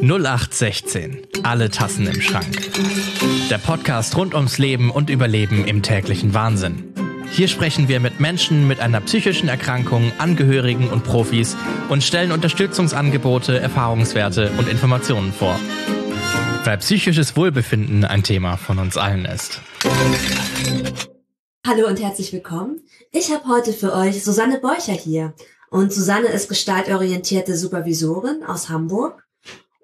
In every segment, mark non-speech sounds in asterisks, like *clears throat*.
0816. Alle Tassen im Schrank. Der Podcast rund ums Leben und Überleben im täglichen Wahnsinn. Hier sprechen wir mit Menschen mit einer psychischen Erkrankung, Angehörigen und Profis und stellen Unterstützungsangebote, Erfahrungswerte und Informationen vor. Weil psychisches Wohlbefinden ein Thema von uns allen ist. Hallo und herzlich willkommen. Ich habe heute für euch Susanne Beucher hier. Und Susanne ist gestaltorientierte Supervisorin aus Hamburg.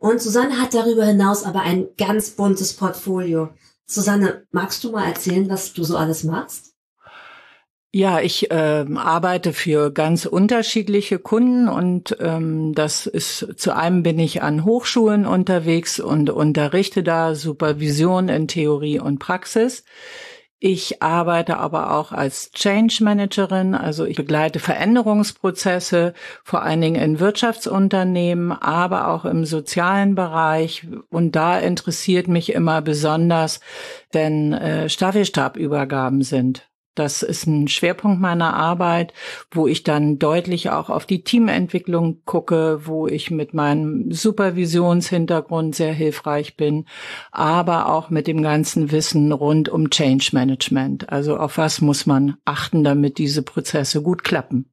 Und Susanne hat darüber hinaus aber ein ganz buntes Portfolio. Susanne, magst du mal erzählen, was du so alles machst? Ja, ich äh, arbeite für ganz unterschiedliche Kunden und ähm, das ist zu einem bin ich an Hochschulen unterwegs und unterrichte da Supervision in Theorie und Praxis. Ich arbeite aber auch als Change Managerin, also ich begleite Veränderungsprozesse, vor allen Dingen in Wirtschaftsunternehmen, aber auch im sozialen Bereich. Und da interessiert mich immer besonders, wenn äh, Staffelstabübergaben sind. Das ist ein Schwerpunkt meiner Arbeit, wo ich dann deutlich auch auf die Teamentwicklung gucke, wo ich mit meinem Supervisionshintergrund sehr hilfreich bin, aber auch mit dem ganzen Wissen rund um Change Management. Also auf was muss man achten, damit diese Prozesse gut klappen.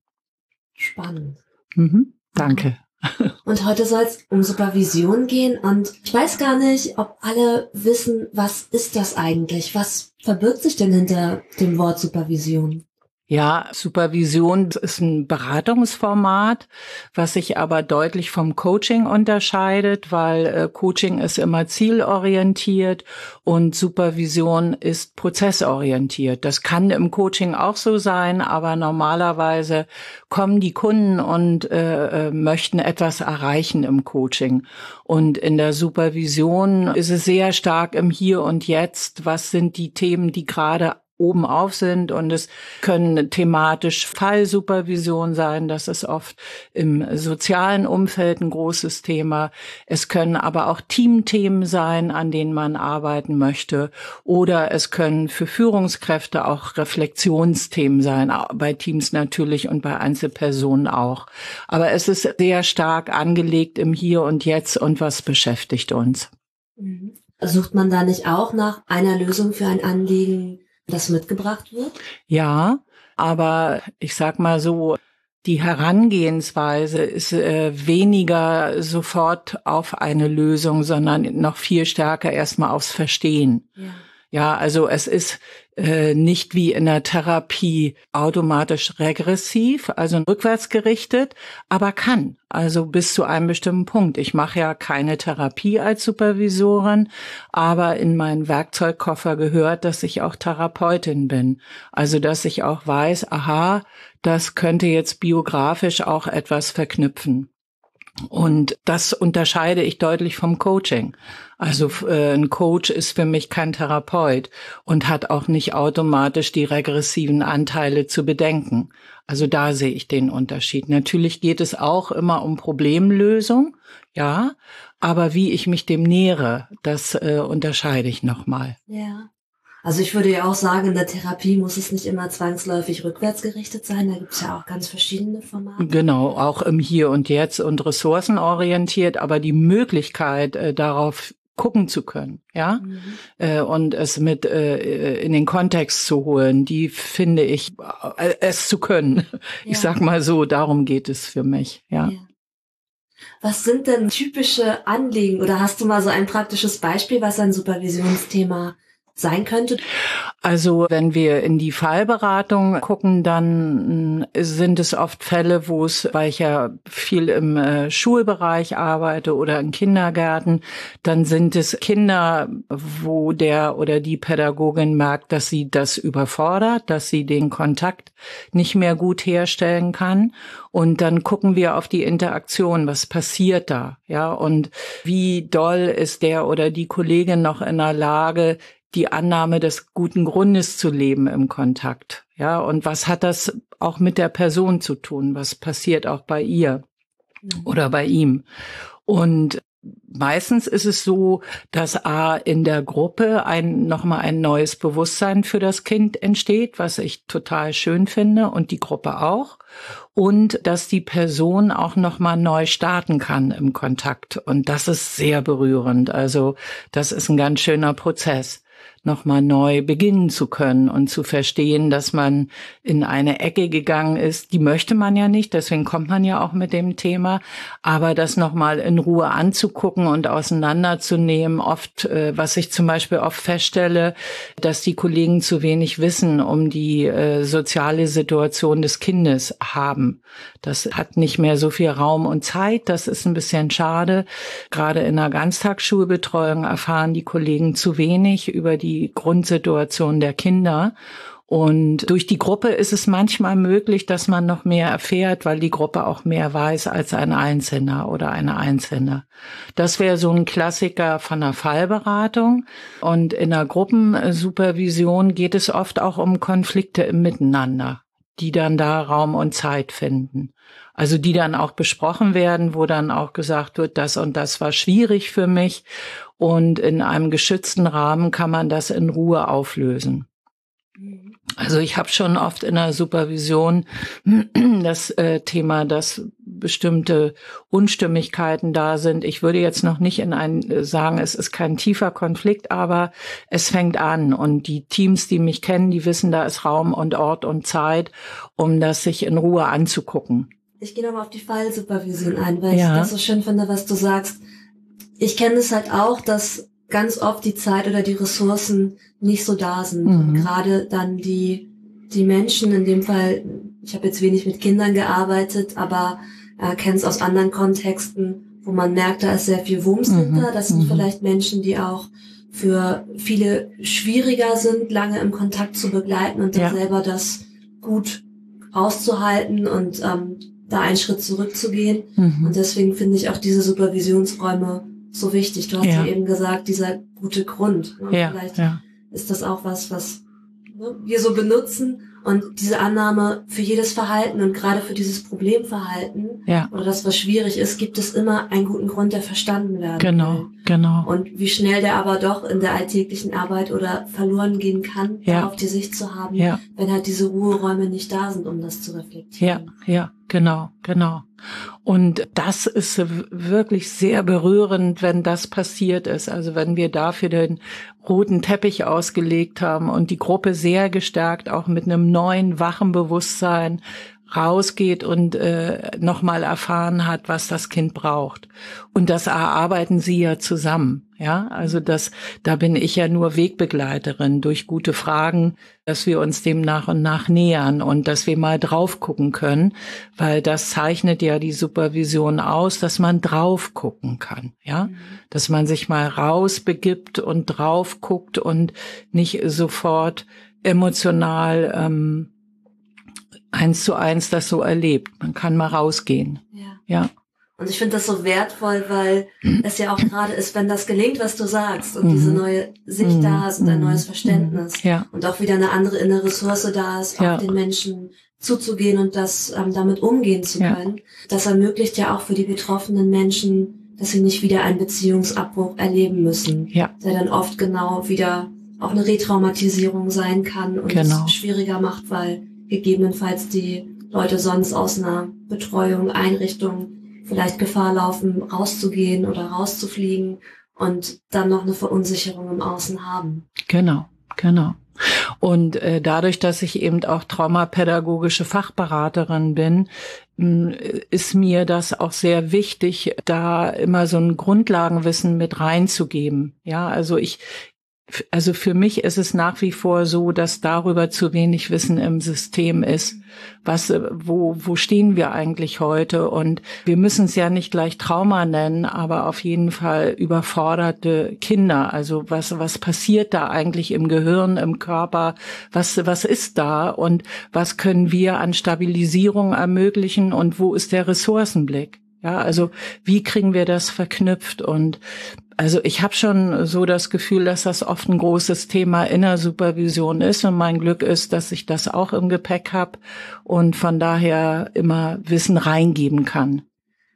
Spannend. Mhm, danke. Und heute soll es um Supervision gehen und ich weiß gar nicht, ob alle wissen, was ist das eigentlich? Was verbirgt sich denn hinter dem Wort Supervision? Ja, Supervision ist ein Beratungsformat, was sich aber deutlich vom Coaching unterscheidet, weil äh, Coaching ist immer zielorientiert und Supervision ist prozessorientiert. Das kann im Coaching auch so sein, aber normalerweise kommen die Kunden und äh, äh möchten etwas erreichen im Coaching. Und in der Supervision ist es sehr stark im Hier und Jetzt. Was sind die Themen, die gerade oben auf sind und es können thematisch Fallsupervision sein, das ist oft im sozialen Umfeld ein großes Thema. Es können aber auch Teamthemen sein, an denen man arbeiten möchte oder es können für Führungskräfte auch Reflexionsthemen sein, bei Teams natürlich und bei Einzelpersonen auch. Aber es ist sehr stark angelegt im Hier und Jetzt und was beschäftigt uns. Mhm. Sucht man da nicht auch nach einer Lösung für ein Anliegen, das mitgebracht wird? Ja, aber ich sag mal so, die Herangehensweise ist äh, weniger sofort auf eine Lösung, sondern noch viel stärker erstmal aufs Verstehen. Ja. Ja, also es ist äh, nicht wie in der Therapie automatisch regressiv, also rückwärts gerichtet, aber kann. Also bis zu einem bestimmten Punkt. Ich mache ja keine Therapie als Supervisorin, aber in meinen Werkzeugkoffer gehört, dass ich auch Therapeutin bin. Also dass ich auch weiß, aha, das könnte jetzt biografisch auch etwas verknüpfen. Und das unterscheide ich deutlich vom Coaching. Also äh, ein Coach ist für mich kein Therapeut und hat auch nicht automatisch die regressiven Anteile zu bedenken. Also da sehe ich den Unterschied. Natürlich geht es auch immer um Problemlösung, ja, aber wie ich mich dem nähere, das äh, unterscheide ich nochmal. Ja. Also ich würde ja auch sagen, in der Therapie muss es nicht immer zwangsläufig rückwärts gerichtet sein. Da gibt es ja auch ganz verschiedene Formate. Genau, auch im Hier und Jetzt und ressourcenorientiert, aber die Möglichkeit, äh, darauf gucken zu können, ja, mhm. äh, und es mit äh, in den Kontext zu holen, die finde ich, äh, es zu können. *laughs* Ja. Ich sag mal so, darum geht es für mich, ja. ja. Was sind denn typische Anliegen oder hast du mal so ein praktisches Beispiel, was ein Supervisionsthema sein könnte? Also wenn wir in die Fallberatung gucken, dann äh, sind es oft Fälle, wo es, weil ich ja viel im äh, Schulbereich arbeite oder in Kindergärten, dann sind es Kinder, wo der oder die Pädagogin merkt, dass sie das überfordert, dass sie den Kontakt nicht mehr gut herstellen kann. Und dann gucken wir auf die Interaktion, was passiert da, ja, und wie doll ist der oder die Kollegin noch in der Lage, die Annahme des guten Grundes zu leben im Kontakt. Ja, und was hat das auch mit der Person zu tun? Was passiert auch bei ihr mhm. oder bei ihm? Und meistens ist es so, dass A in der Gruppe ein, nochmal ein neues Bewusstsein für das Kind entsteht, was ich total schön finde und die Gruppe auch. Und dass die Person auch nochmal neu starten kann im Kontakt. Und das ist sehr berührend. Also das ist ein ganz schöner Prozess nochmal neu beginnen zu können und zu verstehen, dass man in eine Ecke gegangen ist. Die möchte man ja nicht, deswegen kommt man ja auch mit dem Thema. Aber das nochmal in Ruhe anzugucken und auseinanderzunehmen, oft, äh, was ich zum Beispiel oft feststelle, dass die Kollegen zu wenig wissen um die äh, soziale Situation des Kindes haben. Das hat nicht mehr so viel Raum und Zeit. Das ist ein bisschen schade. Gerade in der Ganztagsschulbetreuung erfahren die Kollegen zu wenig über die die Grundsituation der Kinder. Und durch die Gruppe ist es manchmal möglich, dass man noch mehr erfährt, weil die Gruppe auch mehr weiß als ein Einzelner oder eine Einzelne. Das wäre so ein Klassiker von der Fallberatung. Und in der Gruppensupervision geht es oft auch um Konflikte im Miteinander, die dann da Raum und Zeit finden. Also die dann auch besprochen werden, wo dann auch gesagt wird, das und das war schwierig für mich und in einem geschützten Rahmen kann man das in Ruhe auflösen. Also ich habe schon oft in der Supervision *clears throat* das äh, Thema, dass bestimmte Unstimmigkeiten da sind. Ich würde jetzt noch nicht in ein äh, sagen, es ist kein tiefer Konflikt, aber es fängt an und die Teams, die mich kennen, die wissen, da ist Raum und Ort und Zeit, um das sich in Ruhe anzugucken. Ich gehe nochmal auf die Fallsupervision ein, weil ja. ich das so schön finde, was du sagst ich kenne es halt auch, dass ganz oft die Zeit oder die Ressourcen nicht so da sind. Mhm. Gerade dann die, die Menschen, in dem Fall, ich habe jetzt wenig mit Kindern gearbeitet, aber äh, kenne es aus anderen Kontexten, wo man merkt, da ist sehr viel Wumms mhm. hinter. Das sind mhm. vielleicht Menschen, die auch für viele schwieriger sind, lange im Kontakt zu begleiten und dann ja. selber das gut auszuhalten und ähm, da einen Schritt zurückzugehen. Mhm. Und deswegen finde ich auch diese Supervisionsräume so wichtig. Du hast ja, eben gesagt, dieser gute Grund. Ne? Ja, Vielleicht ja. ist das auch was, was ne, wir so benutzen und diese Annahme für jedes Verhalten und gerade für dieses Problemverhalten ja. oder das, was schwierig ist, gibt es immer einen guten Grund, der verstanden werden Genau, will. genau. Und wie schnell der aber doch in der alltäglichen Arbeit oder verloren gehen kann, ja. auf die Sicht zu haben, ja. wenn halt diese Ruheräume nicht da sind, um das zu reflektieren. Ja, ja, genau, genau. Und das ist wirklich sehr berührend, wenn das passiert ist. Also wenn wir dafür den roten Teppich ausgelegt haben und die Gruppe sehr gestärkt auch mit einem neuen, wachen Bewusstsein rausgeht und äh, nochmal erfahren hat, was das Kind braucht. Und das erarbeiten sie ja zusammen. Ja, also das, da bin ich ja nur Wegbegleiterin durch gute Fragen, dass wir uns dem nach und nach nähern und dass wir mal drauf gucken können, weil das zeichnet ja die Supervision aus, dass man drauf gucken kann. Ja, mhm. dass man sich mal rausbegibt und drauf guckt und nicht sofort emotional ähm, eins zu eins das so erlebt. Man kann mal rausgehen. Ja. ja. Und ich finde das so wertvoll, weil es ja auch gerade ist, wenn das gelingt, was du sagst und mhm. diese neue Sicht mhm. da ist und ein mhm. neues Verständnis ja. und auch wieder eine andere innere Ressource da ist, ja. auf den Menschen zuzugehen und das ähm, damit umgehen zu können. Ja. Das ermöglicht ja auch für die betroffenen Menschen, dass sie nicht wieder einen Beziehungsabbruch erleben müssen, ja. der dann oft genau wieder auch eine Retraumatisierung sein kann und genau. es schwieriger macht, weil gegebenenfalls die Leute sonst aus einer Betreuung, Einrichtung vielleicht Gefahr laufen, rauszugehen oder rauszufliegen und dann noch eine Verunsicherung im Außen haben. Genau, genau. Und äh, dadurch, dass ich eben auch traumapädagogische Fachberaterin bin, ist mir das auch sehr wichtig, da immer so ein Grundlagenwissen mit reinzugeben. Ja, also ich, also für mich ist es nach wie vor so, dass darüber zu wenig Wissen im System ist. Was, äh, wo, wo stehen wir eigentlich heute? Und wir müssen es ja nicht gleich Trauma nennen, aber auf jeden Fall überforderte Kinder. Also was, was passiert da eigentlich im Gehirn, im Körper? Was, was ist da? Und was können wir an Stabilisierung ermöglichen? Und wo ist der Ressourcenblick? Ja, also wie kriegen wir das verknüpft? Und also ich habe schon so das Gefühl, dass das oft ein großes Thema in der Supervision ist. Und mein Glück ist, dass ich das auch im Gepäck habe und von daher immer Wissen reingeben kann.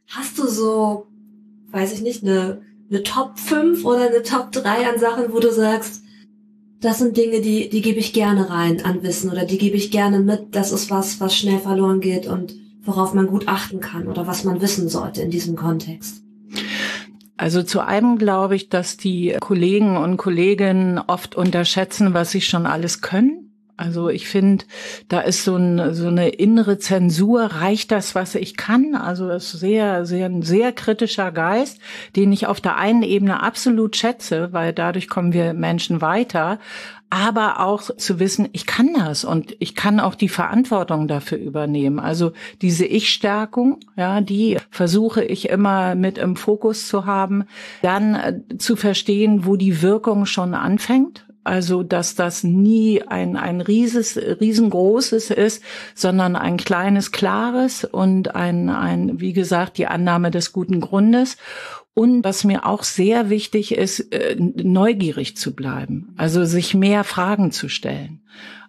Hast du so, weiß ich nicht, eine, eine Top 5 oder eine Top 3 an Sachen, wo du sagst, das sind Dinge, die, die gebe ich gerne rein an Wissen oder die gebe ich gerne mit. Das ist was, was schnell verloren geht und worauf man gut achten kann oder was man wissen sollte in diesem Kontext. Also zu einem glaube ich, dass die Kollegen und Kolleginnen oft unterschätzen, was sie schon alles können. Also ich finde, da ist so, ein, so eine innere Zensur. Reicht das, was ich kann? Also das ist sehr, sehr, ein sehr kritischer Geist, den ich auf der einen Ebene absolut schätze, weil dadurch kommen wir Menschen weiter aber auch zu wissen, ich kann das und ich kann auch die Verantwortung dafür übernehmen. Also diese Ich-Stärkung, ja, die versuche ich immer mit im Fokus zu haben, dann äh, zu verstehen, wo die Wirkung schon anfängt. Also, dass das nie ein, ein rieses, riesengroßes ist, sondern ein kleines, klares und ein, ein, wie gesagt, die Annahme des guten Grundes. Und was mir auch sehr wichtig ist, äh, neugierig zu bleiben, also sich mehr Fragen zu stellen.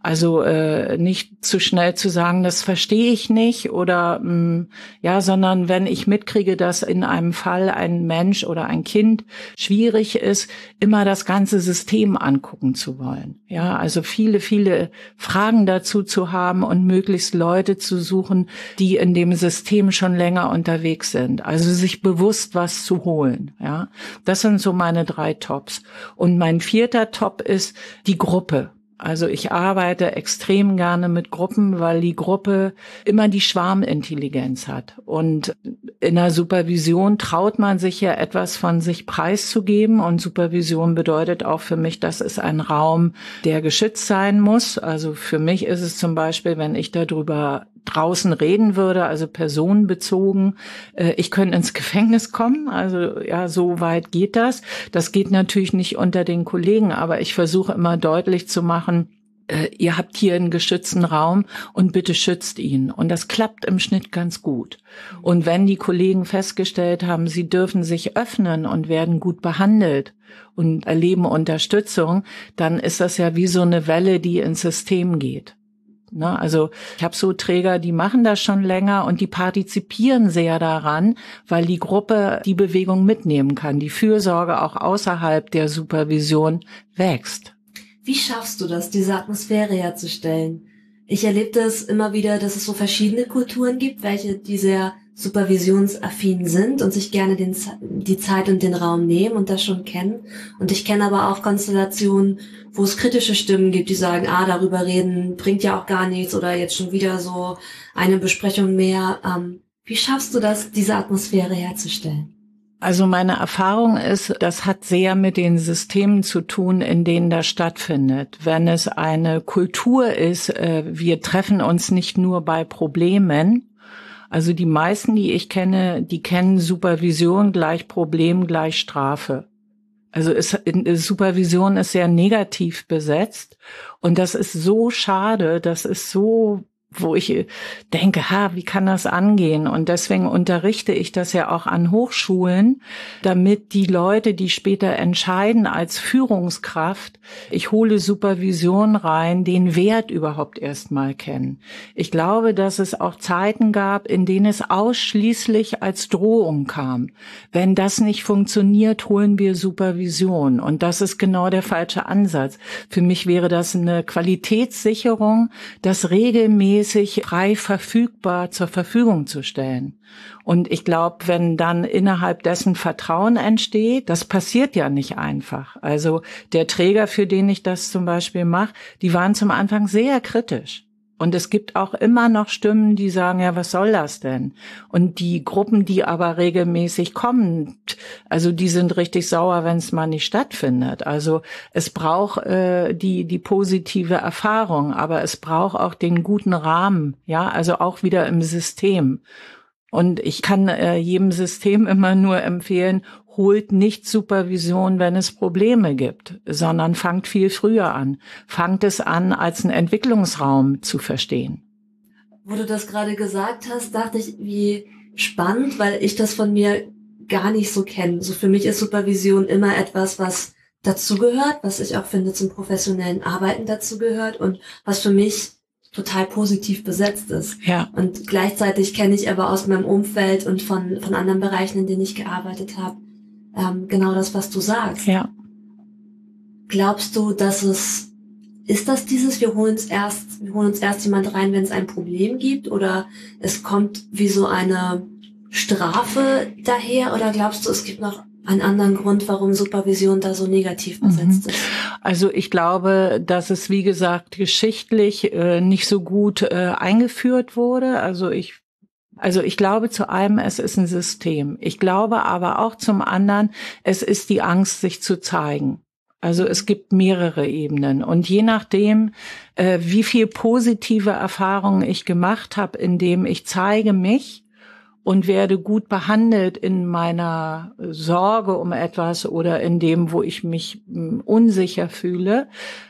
Also äh, nicht zu schnell zu sagen, das verstehe ich nicht oder mh, mm, ja, sondern wenn ich mitkriege, dass in einem Fall ein Mensch oder ein Kind schwierig ist, immer das ganze System angucken zu wollen. Ja, also viele, viele Fragen dazu zu haben und möglichst Leute zu suchen, die in dem System schon länger unterwegs sind. Also sich bewusst was zu holen. Ja, das sind so meine drei Tops. Und mein vierter Top ist die Gruppe. Also ich arbeite extrem gerne mit Gruppen, weil die Gruppe immer die Schwarmintelligenz hat. Und in der Supervision traut man sich ja etwas von sich preiszugeben. Und Supervision bedeutet auch für mich, dass es ein Raum, der geschützt sein muss. Also für mich ist es zum Beispiel, wenn ich darüber draußen reden würde, also personenbezogen. Äh, ich könnte ins *laughs* Gefängnis kommen, also ja, so weit geht das. Das geht natürlich nicht unter den Kollegen, aber ich versuche immer deutlich zu machen, äh, ihr habt hier einen geschützten Raum und bitte schützt ihn. Und das klappt im Schnitt ganz gut. Und wenn die Kollegen festgestellt haben, sie dürfen sich öffnen und werden gut behandelt und erleben Unterstützung, dann ist das ja wie so eine Welle, die ins System geht. Ne? Also ich habe so Träger, die machen das schon länger und die partizipieren sehr daran, weil die Gruppe die Bewegung mitnehmen kann, die Fürsorge auch außerhalb der Supervision wächst. Wie schaffst du das, diese Atmosphäre herzustellen? Ich erlebe das immer wieder, dass es so verschiedene Kulturen gibt, welche die sehr supervisionsaffin sind und sich gerne den, die Zeit und den Raum nehmen und das schon kennen. Und ich kenne aber auch Konstellationen, wo es kritische Stimmen gibt, die sagen, ah, darüber reden bringt ja auch gar nichts oder jetzt schon wieder so eine Besprechung mehr. Ähm, wie schaffst du das, diese Atmosphäre herzustellen? Also meine Erfahrung ist, das hat sehr mit den Systemen zu tun, in denen das stattfindet. Wenn es eine Kultur ist, äh, wir treffen uns nicht nur bei Problemen, also die meisten, die ich kenne, die kennen Supervision gleich Problem gleich Strafe. Also ist, Supervision ist sehr negativ besetzt und das ist so schade, das ist so wo ich denke, ha, wie kann das angehen? Und deswegen unterrichte ich das ja auch an Hochschulen, damit die Leute, die später entscheiden als Führungskraft, ich hole Supervision rein, den Wert überhaupt erstmal kennen. Ich glaube, dass es auch Zeiten gab, in denen es ausschließlich als Drohung kam. Wenn das nicht funktioniert, holen wir Supervision. Und das ist genau der falsche Ansatz. Für mich wäre das eine Qualitätssicherung, dass regelmäßig regelmäßig frei verfügbar zur Verfügung zu stellen. Und ich glaube, wenn dann innerhalb dessen Vertrauen entsteht, das passiert ja nicht einfach. Also der Träger, für den ich das zum Beispiel mache, die waren zum Anfang sehr kritisch. Und es gibt auch immer noch Stimmen, die sagen, ja, was soll das denn? Und die Gruppen, die aber regelmäßig kommen, also die sind richtig sauer, wenn es mal nicht stattfindet. Also es braucht äh, die die positive Erfahrung, aber es braucht auch den guten Rahmen, ja, also auch wieder im System. Und ich kann äh, jedem System *laughs* immer nur empfehlen, holt nicht Supervision, wenn es Probleme gibt, sondern fangt viel früher an. Fangt es an, als einen Entwicklungsraum zu verstehen. Wo du das gerade gesagt hast, dachte ich, wie spannend, weil ich das von mir gar nicht so kenne. So für mich ist Supervision immer etwas, was dazugehört, was ich auch finde zum professionellen Arbeiten dazugehört und was für mich total positiv besetzt ist. Ja. Und gleichzeitig kenne ich aber aus meinem Umfeld und von, von anderen Bereichen, in denen ich gearbeitet habe, ähm, genau das, was du sagst. Ja. Glaubst du, dass es, ist das dieses, wir holen uns erst, wir holen uns erst jemand rein, wenn es ein Problem gibt oder es kommt wie so eine Strafe daher oder glaubst du, es gibt noch einen anderen Grund, warum Supervision da so negativ mhm. besetzt ist? Also ich glaube, dass es, wie gesagt, geschichtlich äh, nicht so gut äh, eingeführt wurde. Also ich also ich glaube zu einem, es ist ein System. Ich glaube aber auch zum anderen, es ist die Angst, sich zu zeigen. Also es gibt mehrere Ebenen. Und je nachdem, äh, wie viel positive Erfahrungen ich gemacht habe, indem ich zeige mich, und werde gut behandelt in meiner Sorge um etwas oder in dem, wo ich mich hm, unsicher fühle.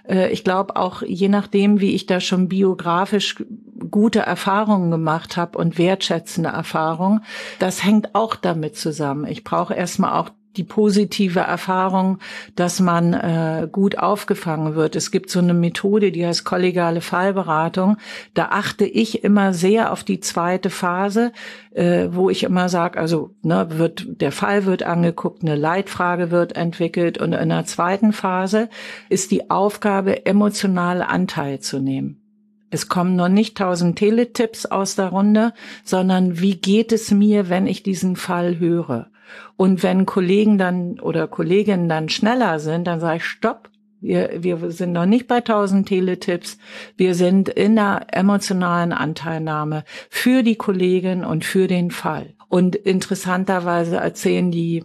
Äh, ich glaube auch, je nachdem, wie ich da schon biografisch gute Erfahrungen gemacht habe und wertschätzende Erfahrungen, das hängt auch damit zusammen. Ich brauche erstmal auch die positive Erfahrung, dass man äh, gut aufgefangen wird. Es gibt so eine Methode, die heißt kollegiale Fallberatung. Da achte ich immer sehr auf die zweite Phase, äh, wo ich immer sage, also ne, wird der Fall wird angeguckt, eine Leitfrage wird entwickelt und in der zweiten Phase ist die Aufgabe, emotional Anteil zu nehmen. Es kommen noch nicht tausend Teletipps aus der Runde, sondern wie geht es mir, wenn ich diesen Fall höre? Und wenn Kollegen dann oder Kolleginnen dann schneller sind, dann sage ich, stopp, wir, wir sind noch nicht bei 1000 Teletipps. Wir sind in der emotionalen Anteilnahme für die Kollegin und für den Fall. Und interessanterweise erzählen die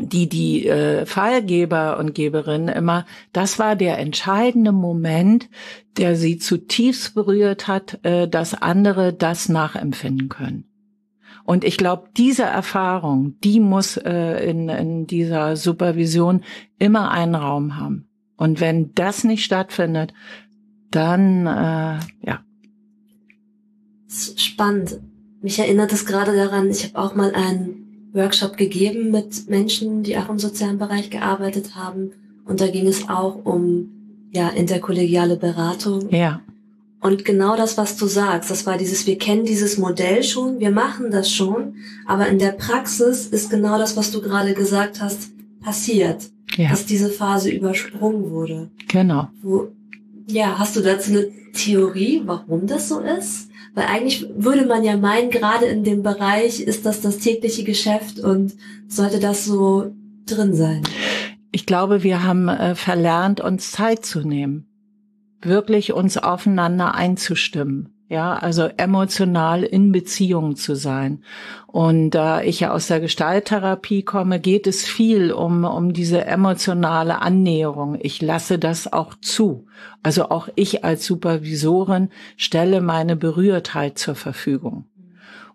die die äh, Fallgeber und Geberinnen immer, das war der entscheidende Moment, der sie zutiefst berührt hat, äh, dass andere das nachempfinden können. Und ich glaube, diese Erfahrung, die muss äh, in, in dieser Supervision immer einen Raum haben. Und wenn das nicht stattfindet, dann äh, ja. Spannend. Mich erinnert es gerade daran, ich habe auch mal einen Workshop gegeben mit Menschen, die auch im sozialen Bereich gearbeitet haben. Und da ging es auch um ja interkollegiale Beratung. Ja. Und genau das, was du sagst, das war dieses, wir kennen dieses Modell schon, wir machen das schon, aber in der Praxis ist genau das, was du gerade gesagt hast, passiert, ja. dass diese Phase übersprungen wurde. Genau. Wo, ja, hast du dazu eine Theorie, warum das so ist? Weil eigentlich würde man ja meinen, gerade in dem Bereich ist das das tägliche Geschäft und sollte das so drin sein. Ich glaube, wir haben äh, verlernt, uns Zeit zu nehmen wirklich uns aufeinander einzustimmen. Ja, also emotional in Beziehung zu sein. Und da ich ja aus der Gestalttherapie komme, geht es viel um, um diese emotionale Annäherung. Ich lasse das auch zu. Also auch ich als Supervisorin stelle meine Berührtheit zur Verfügung.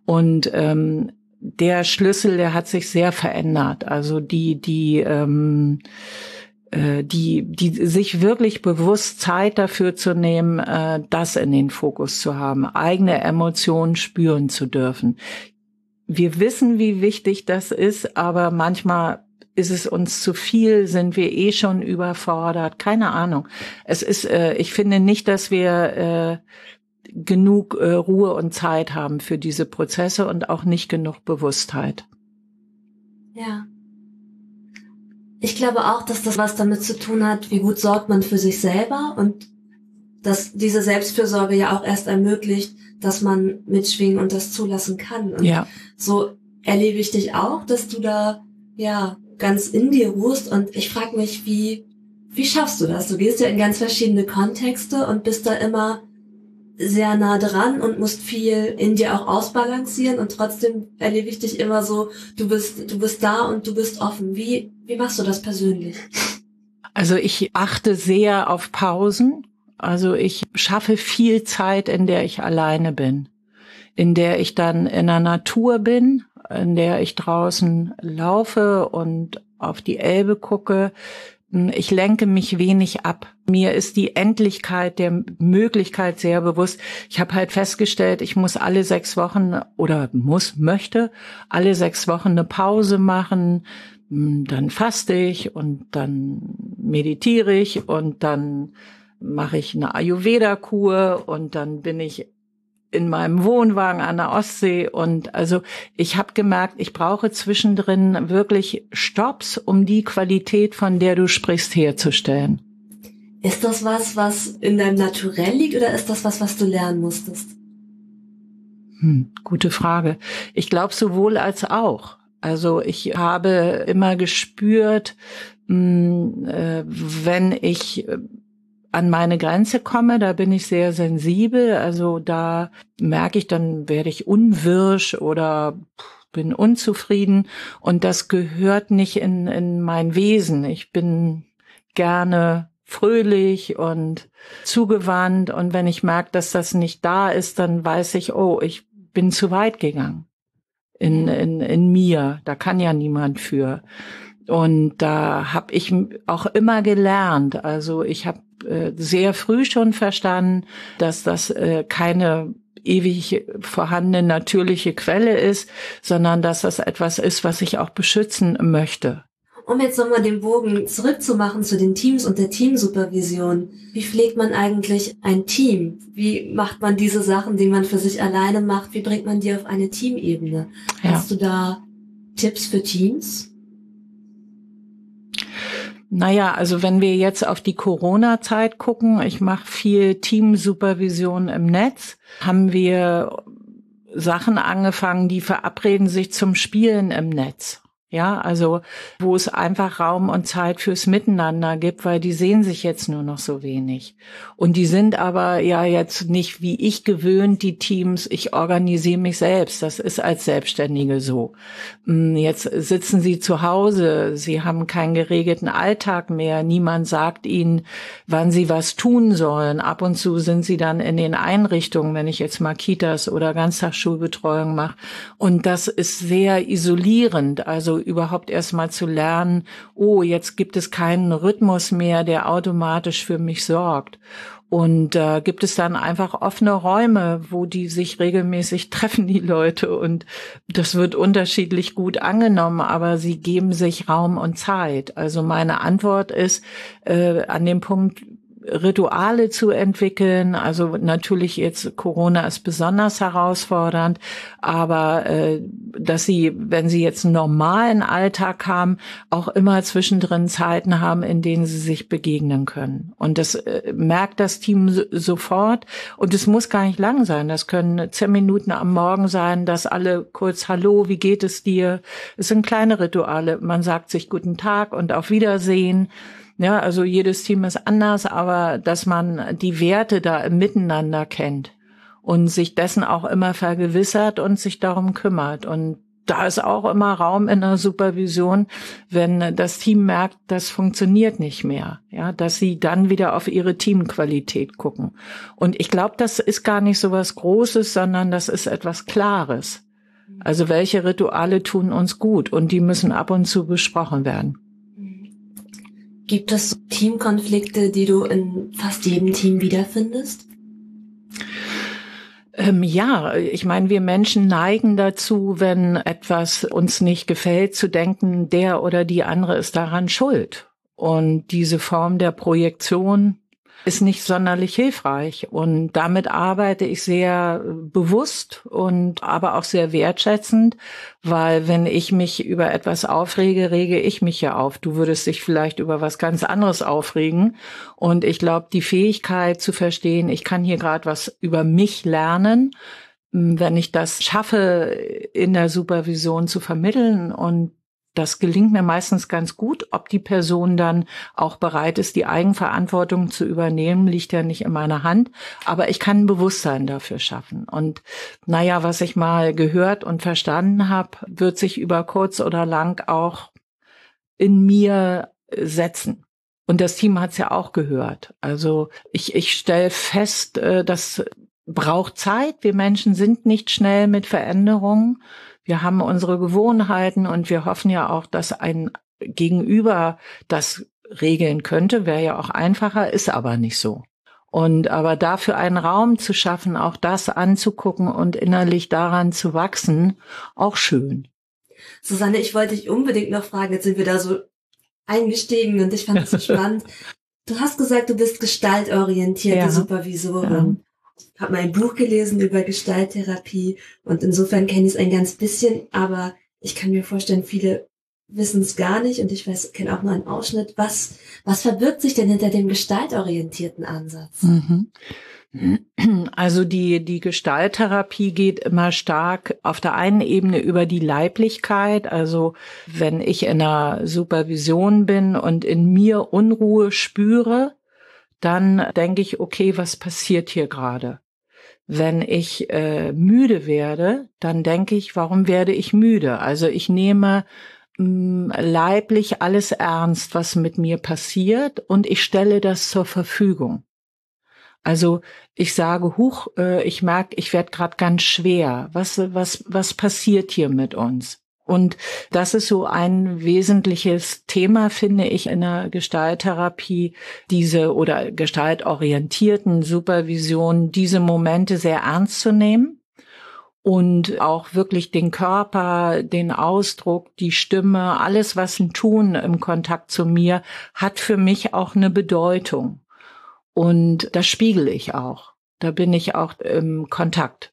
Und ähm, der Schlüssel, der hat sich sehr verändert. Also die, die, ähm, äh, die, die sich wirklich bewusst Zeit dafür zu nehmen, äh, das in den Fokus zu haben, eigene Emotionen spüren zu dürfen. Wir wissen, wie wichtig das ist, aber manchmal ist es uns zu viel, sind wir eh schon überfordert, keine Ahnung. Es ist, äh, ich finde nicht, dass wir äh, genug äh, Ruhe und Zeit haben für diese Prozesse und auch nicht genug Bewusstheit. Ja. Ich glaube auch, dass das was damit zu tun hat, wie gut sorgt man für sich selber und dass diese Selbstfürsorge ja auch erst ermöglicht, dass man mitschwingen und das zulassen kann. Und ja. so erlebe ich dich auch, dass du da ja ganz in dir ruhst und ich frage mich, wie wie schaffst du das? Du gehst ja in ganz verschiedene Kontexte und bist da immer sehr nah dran und musst viel in dir auch ausbalancieren und trotzdem erlebe ich dich immer so, du bist, du bist da und du bist offen. Wie, wie machst du das persönlich? Also ich achte sehr auf Pausen. Also ich schaffe viel Zeit, in der ich alleine bin, in der ich dann in der Natur bin, in der ich draußen laufe und auf die Elbe gucke, ich lenke mich wenig ab. Mir ist die Endlichkeit der Möglichkeit sehr bewusst. Ich habe halt festgestellt, ich muss alle sechs Wochen oder muss, möchte alle sechs Wochen eine Pause machen. Hm, dann faste ich und dann meditiere ich und dann mache ich eine Ayurveda-Kur und dann bin ich in meinem Wohnwagen an der Ostsee und also ich habe gemerkt, ich brauche zwischendrin wirklich Stops, um die Qualität, von der du sprichst, herzustellen. Ist das was, was in deinem Naturell liegt oder ist das was, was du lernen musstest? Hm, gute Frage. Ich glaube sowohl als auch. Also ich habe immer gespürt, hm, äh, wenn ich äh, an meine Grenze komme, da bin ich sehr sensibel. Also da merke ich, dann werde ich unwirsch oder bin unzufrieden. Und das gehört nicht in, in mein Wesen. Ich bin gerne fröhlich und zugewandt. Und wenn ich merke, dass das nicht da ist, dann weiß ich, oh, ich bin zu weit gegangen in, in, in mir. Da kann ja niemand für. Und da habe ich auch immer gelernt. Also ich habe äh, sehr früh schon verstanden, dass das äh, keine ewig vorhandene natürliche Quelle ist, sondern dass das etwas ist, was ich auch beschützen möchte. Um jetzt nochmal den Bogen zurückzumachen zu den Teams und der Teamsupervision. Wie pflegt man eigentlich ein Team? Wie macht man diese Sachen, die man für sich alleine macht? Wie bringt man die auf eine Teamebene? Ja. Hast du da Tipps für Teams? Naja, also wenn wir jetzt auf die Corona-Zeit gucken, ich mache viel Teamsupervision im Netz, haben wir Sachen angefangen, die verabreden sich zum Spielen im Netz. Ja, also wo es einfach Raum und Zeit fürs Miteinander gibt, weil die sehen sich jetzt nur noch so wenig. Und die sind aber ja jetzt nicht wie ich gewöhnt, die Teams, ich organisiere mich selbst. Das ist als Selbstständige so. Hm, jetzt sitzen sie zu Hause, sie haben keinen geregelten Alltag mehr, niemand sagt ihnen, wann sie was tun sollen. Ab und zu sind sie dann in den Einrichtungen, wenn ich jetzt mal Kitas oder Ganztagsschulbetreuung mache. Und das ist sehr isolierend. Also überhaupt erstmal zu lernen, oh, jetzt gibt es keinen Rhythmus mehr, der automatisch für mich sorgt. Und äh, gibt es dann einfach offene Räume, wo die sich regelmäßig *laughs* treffen, die Leute. Und das wird unterschiedlich gut angenommen, aber sie geben sich Raum und Zeit. Also meine Antwort ist äh, an dem Punkt, Rituale zu entwickeln. Also natürlich jetzt Corona ist besonders herausfordernd, aber äh, dass sie, wenn sie jetzt einen normalen Alltag haben, auch immer zwischendrin Zeiten haben, in denen sie sich begegnen können. Und das äh, merkt das Team so, sofort. Und es muss gar nicht lang sein. Das können zehn Minuten am Morgen sein, dass alle kurz Hallo, wie geht es dir? Es sind kleine Rituale. Man sagt sich guten Tag und auf Wiedersehen. Ja, also jedes Team ist anders, aber dass man die Werte da im Miteinander kennt und sich dessen auch immer vergewissert und sich darum kümmert. Und da ist auch immer Raum in der Supervision, wenn das Team merkt, das funktioniert nicht mehr, ja, dass sie dann wieder auf ihre Teamqualität gucken. Und ich glaube, das ist gar nicht so was Großes, sondern das ist etwas Klares. Also welche Rituale tun uns gut und die müssen ab und zu besprochen werden. Gibt es Teamkonflikte, die du in fast jedem Team wiederfindest? Ähm, ja, ich meine, wir Menschen neigen dazu, wenn etwas uns nicht gefällt, zu denken, der oder die andere ist daran schuld. Und diese Form der Projektion ist nicht sonderlich hilfreich. Und damit arbeite ich sehr bewusst und aber auch sehr wertschätzend, weil wenn ich mich über etwas aufrege, rege ich mich ja auf. Du würdest dich vielleicht über was ganz anderes aufregen. Und ich glaube, die Fähigkeit zu verstehen, ich kann hier gerade was über mich lernen, wenn ich das schaffe, in der Supervision zu vermitteln und das gelingt mir meistens ganz gut. Ob die Person dann auch bereit ist, die Eigenverantwortung zu übernehmen, liegt ja nicht in meiner Hand. Aber ich kann ein Bewusstsein dafür schaffen. Und naja, was ich mal gehört und verstanden habe, wird sich über kurz oder lang auch in mir setzen. Und das Team hat es ja auch gehört. Also ich, ich stelle fest, äh, das braucht Zeit. Wir Menschen sind nicht schnell mit Veränderungen. Wir haben unsere Gewohnheiten und wir hoffen ja auch, dass ein Gegenüber das regeln könnte, wäre ja auch einfacher, ist aber nicht so. Und aber dafür einen Raum zu schaffen, auch das anzugucken und innerlich daran zu wachsen, auch schön. Susanne, ich wollte dich unbedingt noch fragen, jetzt sind wir da so eingestiegen und ich fand es so *laughs* spannend. Du hast gesagt, du bist gestaltorientierte Ja. Supervisorin. Habe mal ein Buch gelesen über Gestalttherapie und insofern kenne ich es ein ganz bisschen, aber ich kann mir vorstellen, viele wissen es gar nicht und ich weiß, kenne auch nur einen Ausschnitt. Was, was verbirgt sich denn hinter dem gestaltorientierten Ansatz? Mhm. Also die, die Gestalttherapie geht immer stark auf der einen Ebene über die Leiblichkeit. Also wenn ich in einer Supervision bin und in mir Unruhe spüre, dann denke ich, okay, was passiert hier gerade? Wenn ich äh, müde werde, dann denke ich, warum werde ich müde? Also ich nehme mh, leiblich alles ernst, was mit mir passiert und ich stelle das zur Verfügung. Also ich sage, huch, äh, ich merke, ich werde gerade ganz schwer. Was, was, was passiert hier mit uns? Und das ist so ein wesentliches Thema, finde ich, in der Gestalttherapie, diese oder gestaltorientierten Supervision, diese Momente sehr ernst zu nehmen und auch wirklich den Körper, den Ausdruck, die Stimme, alles, was ein Tun im Kontakt zu mir, hat für mich auch eine Bedeutung. Und das spiegel ich auch. Da bin ich auch im Kontakt.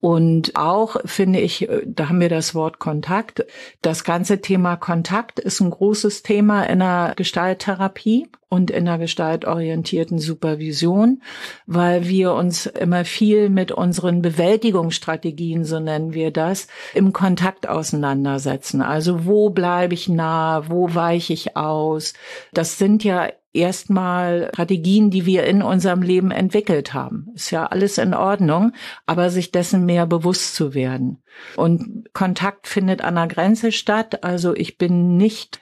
Und auch finde ich, äh, da haben wir das Wort Kontakt. Das ganze Thema Kontakt ist ein großes Thema in der Gestalttherapie und in der gestaltorientierten Supervision, weil wir uns immer viel mit unseren Bewältigungsstrategien, so nennen wir das, im Kontakt auseinandersetzen. Also wo bleibe ich nah, wo weiche ich aus? Das sind ja erstmal Strategien, die wir in unserem Leben entwickelt haben. Ist ja alles in Ordnung, aber sich dessen mehr bewusst zu werden. Und Kontakt findet an der Grenze statt. Also ich bin nicht,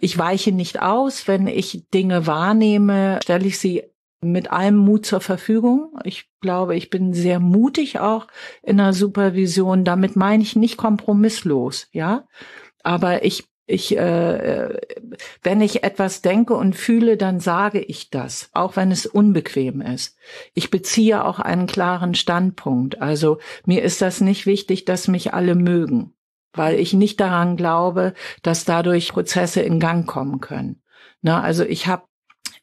ich weiche nicht aus. Wenn ich Dinge wahrnehme, stelle ich sie mit allem Mut zur Verfügung. Ich glaube, ich bin sehr mutig auch in der Supervision. Damit meine ich nicht kompromisslos, ja. Aber ich ich, äh, wenn ich etwas denke und fühle, dann sage ich das, auch wenn es unbequem ist. Ich beziehe auch einen klaren Standpunkt. Also mir ist das nicht wichtig, dass mich alle mögen, weil ich nicht daran glaube, dass dadurch Prozesse in Gang kommen können. Na, also ich habe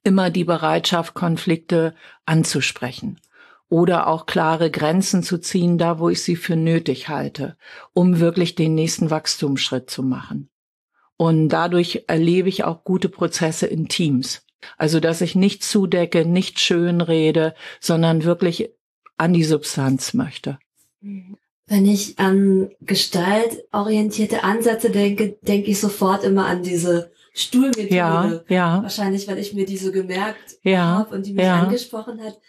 immer die Bereitschaft, Konflikte anzusprechen oder auch klare Grenzen zu ziehen, da wo ich sie für nötig halte, um wirklich den nächsten Wachstumsschritt zu machen. Und dadurch erlebe ich auch gute Prozesse in Teams. Also, dass ich nicht zudecke, nicht schön rede, sondern wirklich an die Substanz möchte. Wenn ich an gestaltorientierte Ansätze denke, denke ich sofort immer an diese Stuhlmethode. Ja, ja, Wahrscheinlich, weil ich mir die so gemerkt Ja, habe und die mich ja. angesprochen hat.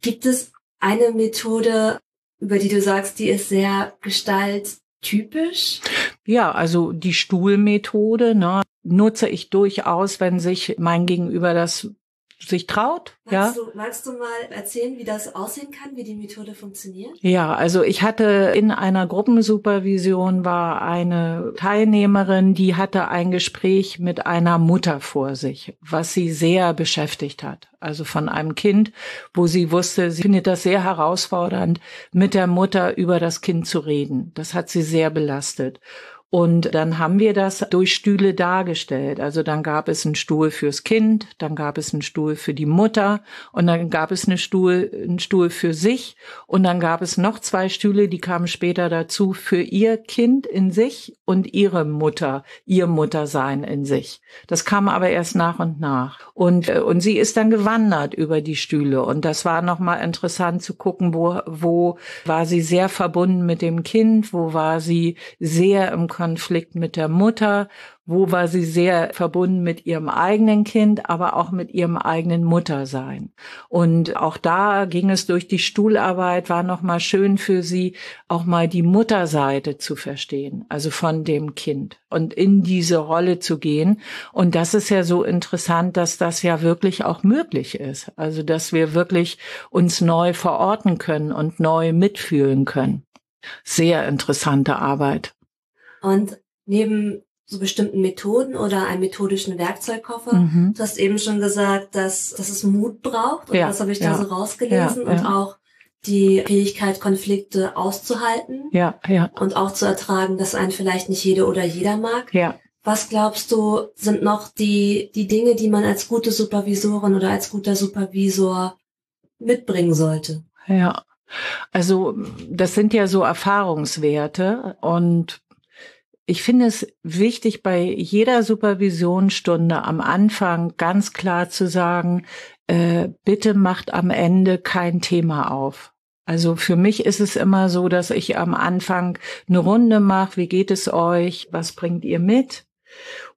Gibt es eine Methode, über die du sagst, die ist sehr gestalttypisch? Ja. Also die Stuhlmethode ne, nutze ich durchaus, wenn sich mein Gegenüber das sich traut. Ja. Magst, du, magst du mal erzählen, wie das aussehen kann, wie die Methode funktioniert? Ja, also ich hatte in einer Gruppensupervision war eine Teilnehmerin, die hatte ein Gespräch mit einer Mutter vor sich, was sie sehr beschäftigt hat. Also von einem Kind, wo sie wusste, sie findet das sehr herausfordernd, mit der Mutter über das Kind zu reden. Das hat sie sehr belastet. Und dann haben wir das durch Stühle dargestellt. Also dann gab es einen Stuhl fürs Kind, dann gab es einen Stuhl für die Mutter und dann gab es eine Stuhl, einen Stuhl für sich und dann gab es noch zwei Stühle, die kamen später dazu für ihr Kind in sich und ihre Mutter, ihr Muttersein in sich. Das kam aber erst nach und nach. Und, äh, und sie ist dann gewandert über die Stühle und das war nochmal interessant zu gucken, wo, wo war sie sehr verbunden mit dem Kind, wo war sie sehr im Konflikt mit der Mutter, wo war sie sehr verbunden mit ihrem eigenen Kind, aber auch mit ihrem eigenen Muttersein. Und auch da ging es durch die Stuhlarbeit, war nochmal schön für sie, auch mal die Mutterseite zu verstehen, also von dem Kind und in diese Rolle zu gehen. Und das ist ja so interessant, dass das ja wirklich auch möglich ist. Also, dass wir wirklich uns neu verorten können und neu mitfühlen können. Sehr interessante Arbeit. Und neben so bestimmten Methoden oder einem methodischen Werkzeugkoffer, Mhm. du hast eben schon gesagt, dass, dass es Mut braucht und Ja, das habe ich ja. da so rausgelesen Ja, und auch die Fähigkeit, Konflikte auszuhalten Ja, ja, und auch zu ertragen, dass einen vielleicht nicht jede oder jeder mag. ja. Was glaubst du, sind noch die, die Dinge, die man als gute Supervisorin oder als guter Supervisor mitbringen sollte? Ja, also das sind ja so Erfahrungswerte und ich finde es wichtig, bei jeder Supervisionsstunde am Anfang ganz klar zu sagen, äh, bitte macht am Ende kein Thema auf. Also für mich ist es immer so, dass ich am Anfang eine Runde mache, wie geht es euch, was bringt ihr mit?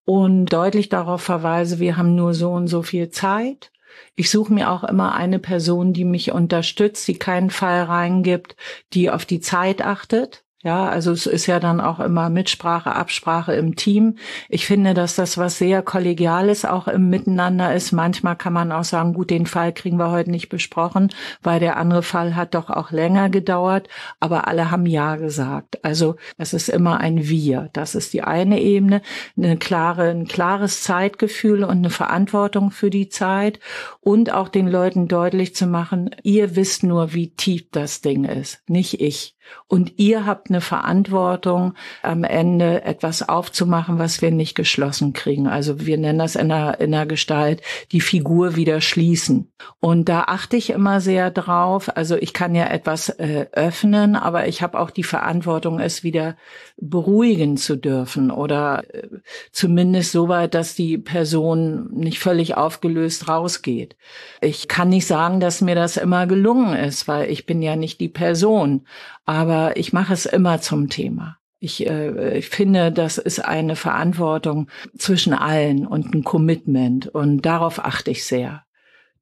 Und deutlich darauf verweise, wir haben nur so und so viel Zeit. Ich suche mir auch immer eine Person, die mich unterstützt, die keinen Fall reingibt, die auf die Zeit achtet. Ja, also es ist ja dann auch immer Mitsprache, Absprache im Team. Ich finde, dass das was sehr kollegiales auch im Miteinander ist. Manchmal kann man auch sagen, gut, den Fall kriegen wir heute nicht besprochen, weil der andere Fall hat doch auch länger gedauert. Aber alle haben Ja gesagt. Also es ist immer ein Wir. Das ist die eine Ebene. Eine klare, ein klares Zeitgefühl und eine Verantwortung für die Zeit und auch den Leuten deutlich zu machen, ihr wisst nur, wie tief das Ding ist, nicht ich. Und ihr habt eine Verantwortung, am Ende etwas aufzumachen, was wir nicht geschlossen kriegen. Also wir nennen das in der, in der Gestalt die Figur wieder schließen. Und da achte ich immer sehr drauf. Also ich kann ja etwas äh, öffnen, aber ich habe auch die Verantwortung, es wieder beruhigen zu dürfen oder äh, zumindest so weit, dass die Person nicht völlig aufgelöst rausgeht. Ich kann nicht sagen, dass mir das immer gelungen ist, weil ich bin ja nicht die Person aber ich mache es immer zum Thema. Ich, äh, ich finde, das ist eine Verantwortung zwischen allen und ein Commitment und darauf achte ich sehr.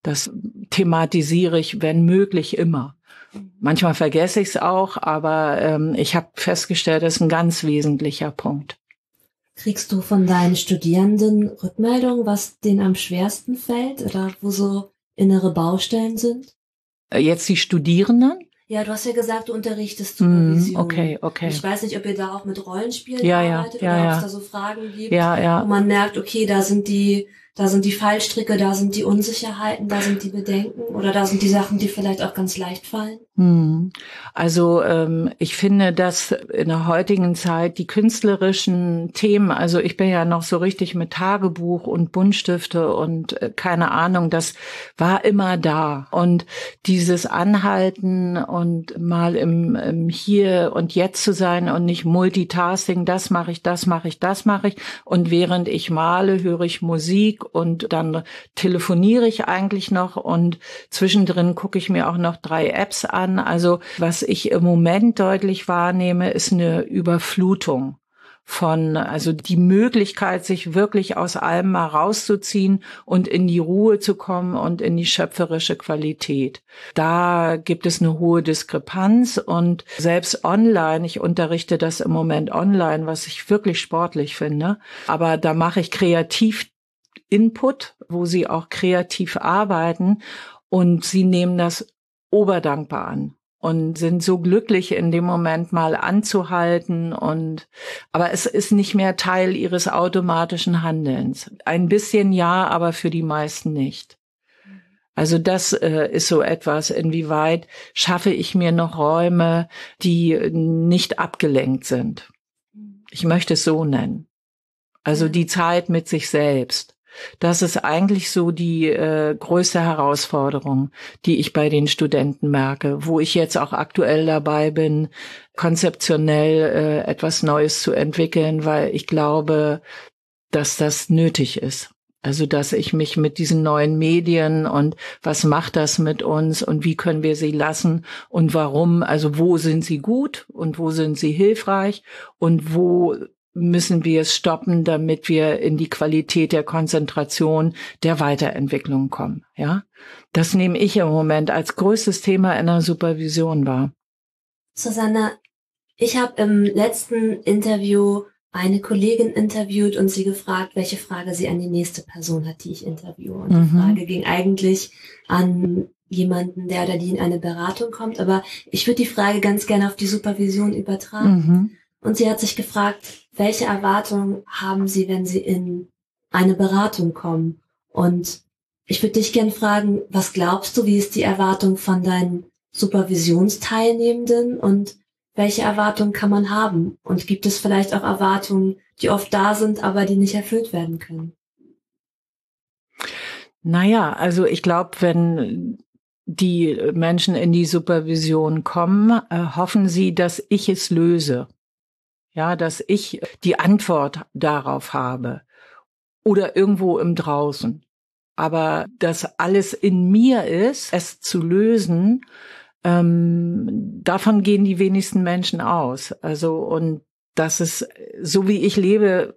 Das thematisiere ich, wenn möglich, immer. Manchmal vergesse ich es auch, aber ähm, ich habe festgestellt, das ist ein ganz wesentlicher Punkt. Kriegst du von deinen Studierenden Rückmeldungen, was denen am schwersten fällt oder wo so innere Baustellen sind? Äh, jetzt die Studierenden? Ja, du hast ja gesagt, du unterrichtest Supervision. Mm, okay, okay. Ich weiß nicht, ob ihr da auch mit Rollenspielen ja, arbeitet ja, oder ja. ob es da so Fragen gibt, ja, ja. wo man merkt, okay, da sind die da sind die Fallstricke, da sind die Unsicherheiten, da sind die Bedenken oder da sind die Sachen, die vielleicht auch ganz leicht fallen? Hm. Also ähm, ich finde, dass in der heutigen Zeit die künstlerischen Themen, also ich bin ja noch so richtig mit Tagebuch und Buntstifte und äh, keine Ahnung, das war immer da. Und dieses Anhalten und mal im, im Hier und Jetzt zu sein und nicht Multitasking, das mache ich, das mache ich, das mache ich. Und während ich male, höre ich Musik und dann telefoniere ich eigentlich noch und zwischendrin gucke ich mir auch noch drei Apps an. Also was ich im Moment deutlich wahrnehme, ist eine Überflutung von, also die Möglichkeit, sich wirklich aus allem mal rauszuziehen und in die Ruhe zu kommen und in die schöpferische Qualität. Da gibt es eine hohe Diskrepanz und selbst online, ich unterrichte das im Moment online, was ich wirklich sportlich finde, aber da mache ich kreativ Input, wo sie auch kreativ arbeiten und sie nehmen das oberdankbar an und sind so glücklich in dem Moment mal anzuhalten und aber es ist nicht mehr Teil ihres automatischen Handelns. Ein bisschen ja, aber für die meisten nicht. Also das äh, ist so etwas, inwieweit schaffe ich mir noch Räume, die nicht abgelenkt sind. Ich möchte es so nennen. Also die Zeit mit sich selbst. Das ist eigentlich so die äh, größte Herausforderung, die ich bei den Studenten merke, wo ich jetzt auch aktuell dabei bin, konzeptionell äh, etwas Neues zu entwickeln, weil ich glaube, dass das nötig ist. Also, dass ich mich mit diesen neuen Medien und was macht das mit uns und wie können wir sie lassen und warum, also wo sind sie gut und wo sind sie hilfreich und wo müssen wir es stoppen, damit wir in die Qualität der Konzentration der Weiterentwicklung kommen. Ja, das nehme ich im Moment als größtes Thema in der Supervision wahr. Susanne, ich habe im letzten Interview eine Kollegin interviewt und sie gefragt, welche Frage sie an die nächste Person hat, die ich interviewe. Und mhm. die Frage ging eigentlich an jemanden, der oder die in eine Beratung kommt. Aber ich würde die Frage ganz gerne auf die Supervision übertragen. Mhm. Und sie hat sich gefragt, welche Erwartungen haben Sie, wenn Sie in eine Beratung kommen? Und ich würde dich gern fragen, was glaubst du, wie ist die Erwartung von deinen Supervisionsteilnehmenden und welche Erwartungen kann man haben? Und gibt es vielleicht auch Erwartungen, die oft da sind, aber die nicht erfüllt werden können? Naja, also ich glaube, wenn die Menschen in die Supervision kommen, äh, hoffen sie, dass ich es löse. Ja, dass ich die Antwort darauf habe. Oder irgendwo im Draußen. Aber dass alles in mir ist, es zu lösen, ähm, davon gehen die wenigsten Menschen aus. Also, und das ist, so wie ich lebe,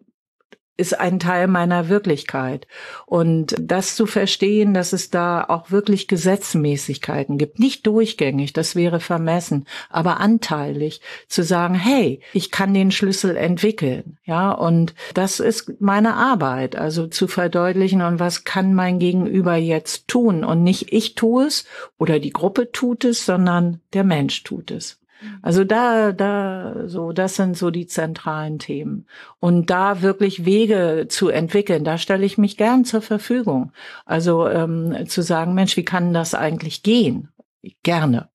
ist ein Teil meiner Wirklichkeit. Und das zu verstehen, dass es da auch wirklich Gesetzmäßigkeiten gibt, nicht durchgängig, das wäre vermessen, aber anteilig zu sagen, hey, ich kann den Schlüssel entwickeln. Ja, und das ist meine Arbeit, also zu verdeutlichen und was kann mein Gegenüber jetzt tun und nicht ich tue es oder die Gruppe tut es, sondern der Mensch tut es. Mhm. Also da, da, so, das sind so die zentralen Themen. Und da wirklich Wege zu entwickeln, da stelle ich mich gern zur Verfügung. Also ähm, zu sagen, Mensch, wie kann das eigentlich gehen? Gerne.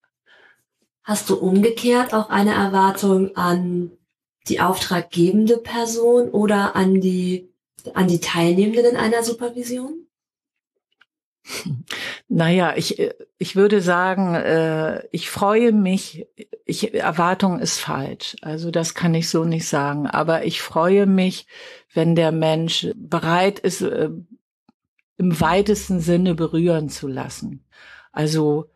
Hast du umgekehrt auch eine Erwartung an die auftraggebende Person oder an die, an die Teilnehmenden in einer Supervision? Naja, ich, ich würde sagen, äh, ich freue mich, ich, Erwartung ist falsch. Also das kann ich so nicht sagen. Aber ich freue mich, wenn der Mensch bereit ist, äh, im weitesten Sinne berühren zu lassen. Also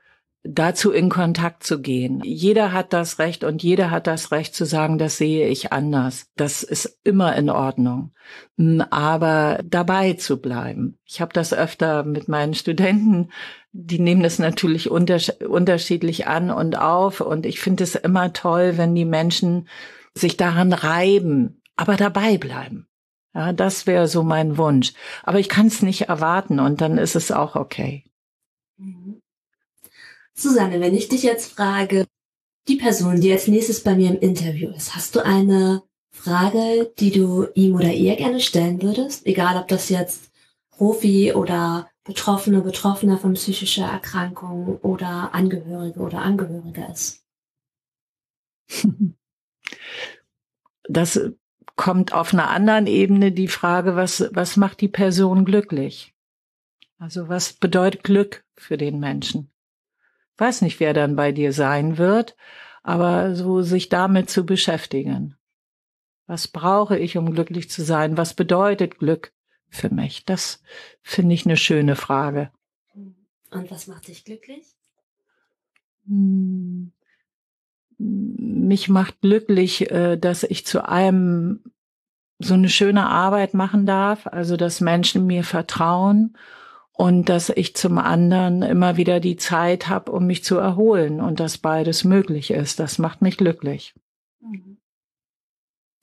dazu in Kontakt zu gehen. Jeder hat das Recht und jeder hat das Recht zu sagen, das sehe ich anders. Das ist immer in Ordnung. Hm, aber dabei zu bleiben. Ich habe das öfter mit meinen Studenten, die nehmen das natürlich unterschiedlich an und auf. Und ich finde es immer toll, wenn die Menschen sich daran reiben, aber dabei bleiben. Ja, das wäre so mein Wunsch. Aber ich kann es nicht erwarten und dann ist es auch okay. Susanne, wenn ich dich jetzt frage, die Person, die als nächstes bei mir im Interview ist, hast du eine Frage, die du ihm oder ihr gerne stellen würdest? Egal, ob das jetzt Profi oder Betroffene, Betroffener von psychischer Erkrankung oder Angehörige oder Angehörige ist. *laughs* Das kommt auf einer anderen Ebene die Frage, was, was macht die Person glücklich? Also was bedeutet Glück für den Menschen? Weiß nicht, wer dann bei dir sein wird, aber so sich damit zu beschäftigen. Was brauche ich, um glücklich zu sein? Was bedeutet Glück für mich? Das finde ich eine schöne Frage. Und was macht dich glücklich? Hm. Mich macht glücklich, äh, dass ich zu einem so eine schöne Arbeit machen darf, also dass Menschen mir vertrauen und dass ich zum anderen immer wieder die Zeit habe, um mich zu erholen und dass beides möglich ist. Das macht mich glücklich. Mhm.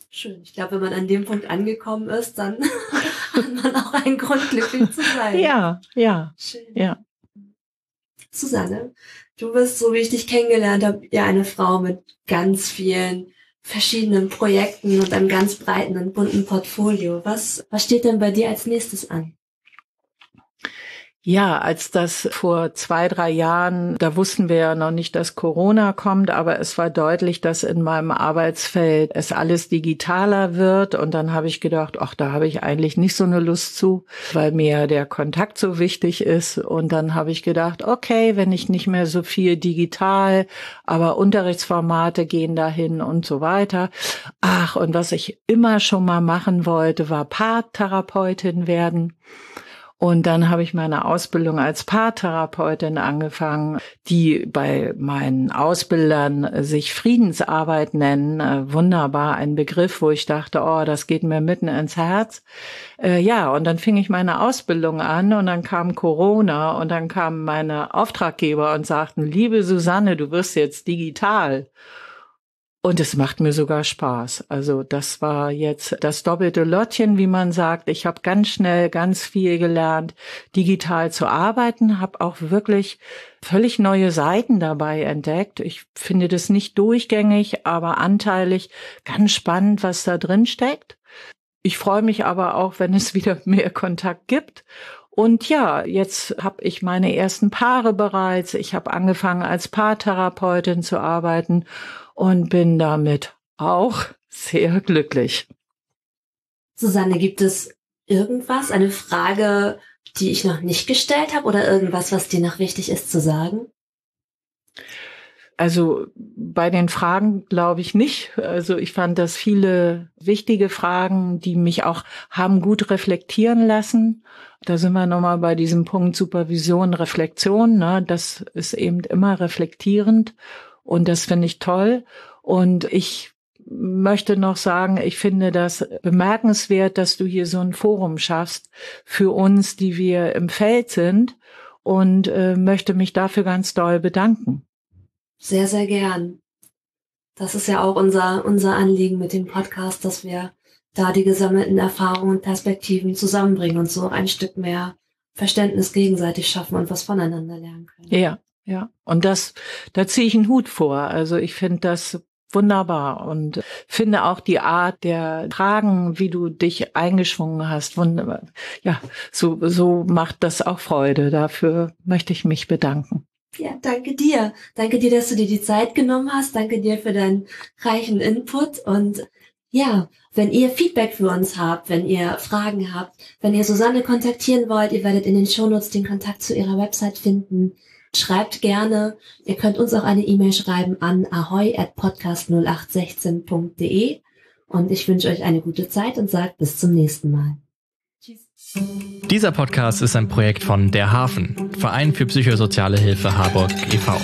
Schön. Ich glaube, wenn man an dem Punkt angekommen ist, dann *laughs* hat man auch einen Grund, glücklich zu sein. Ja, ja. Schön. Ja. Susanne, du bist, so wie ich dich kennengelernt habe, ja eine Frau mit ganz vielen verschiedenen Projekten und einem ganz breiten und bunten Portfolio. Was, was steht denn bei dir als nächstes an? Ja, als das vor zwei, drei Jahren, da wussten wir ja noch nicht, dass Corona kommt, aber es war deutlich, dass in meinem Arbeitsfeld es alles digitaler wird. Und dann habe ich gedacht, ach, da habe ich eigentlich nicht so eine Lust zu, weil mir der Kontakt so wichtig ist. Und dann habe ich gedacht, okay, wenn ich nicht mehr so viel digital, aber Unterrichtsformate gehen dahin und so weiter. Ach, und was ich immer schon mal machen wollte, war Paartherapeutin werden. Und dann habe ich meine Ausbildung als Paartherapeutin angefangen, die bei meinen Ausbildern sich Friedensarbeit nennen. Äh, wunderbar, ein Begriff, wo ich dachte, oh, das geht mir mitten ins Herz. Äh, ja, und dann fing ich meine Ausbildung an und dann kam Corona und dann kamen meine Auftraggeber und sagten, liebe Susanne, du wirst jetzt digital. Und es macht mir sogar Spaß. Also das war jetzt das doppelte Lottchen, wie man sagt. Ich habe ganz schnell ganz viel gelernt, digital zu arbeiten, habe auch wirklich völlig neue Seiten dabei entdeckt. Ich finde das nicht durchgängig, aber anteilig ganz spannend, was da drin steckt. Ich freue mich aber auch, wenn es *laughs* wieder mehr Kontakt gibt. Und ja, jetzt habe ich meine ersten Paare bereits. Ich habe angefangen als Paartherapeutin zu arbeiten und bin damit auch sehr glücklich. Susanne, gibt es irgendwas, eine Frage, die ich noch nicht gestellt habe oder irgendwas, was dir noch wichtig ist zu sagen? Also bei den Fragen glaube ich nicht. Also ich fand das viele wichtige Fragen, die mich auch haben gut reflektieren lassen. Da sind wir nochmal bei diesem Punkt Supervision, Reflexion. Ne? Das ist eben immer reflektierend und das finde ich toll. Und ich möchte noch sagen, ich finde das bemerkenswert, dass du hier so ein Forum schaffst für uns, die wir im Feld sind und äh, möchte mich dafür ganz doll bedanken. Sehr, sehr gern. Das ist ja auch unser, unser Anliegen mit dem Podcast, dass wir da die gesammelten Erfahrungen und Perspektiven zusammenbringen und so ein Stück mehr Verständnis gegenseitig schaffen und was voneinander lernen können. Ja, ja. Und das, da ziehe ich einen Hut vor. Also ich finde das wunderbar und finde auch die Art der Fragen, wie du dich eingeschwungen hast, wunderbar. Ja, so, so macht das auch Freude. Dafür möchte ich mich bedanken. Ja, danke dir. Danke dir, dass du dir die Zeit genommen hast. Danke dir für deinen reichen Input. Und ja, wenn ihr Feedback für uns habt, wenn ihr Fragen habt, wenn ihr Susanne kontaktieren wollt, ihr werdet in den Shownotes den Kontakt zu ihrer Website finden. Schreibt gerne. Ihr könnt uns auch eine E-Mail schreiben an ahoy at podcast0816.de. Und ich wünsche euch eine gute Zeit und sage bis zum nächsten Mal. Dieser Podcast ist ein Projekt von Der Hafen, Verein für psychosoziale Hilfe Harburg e.V.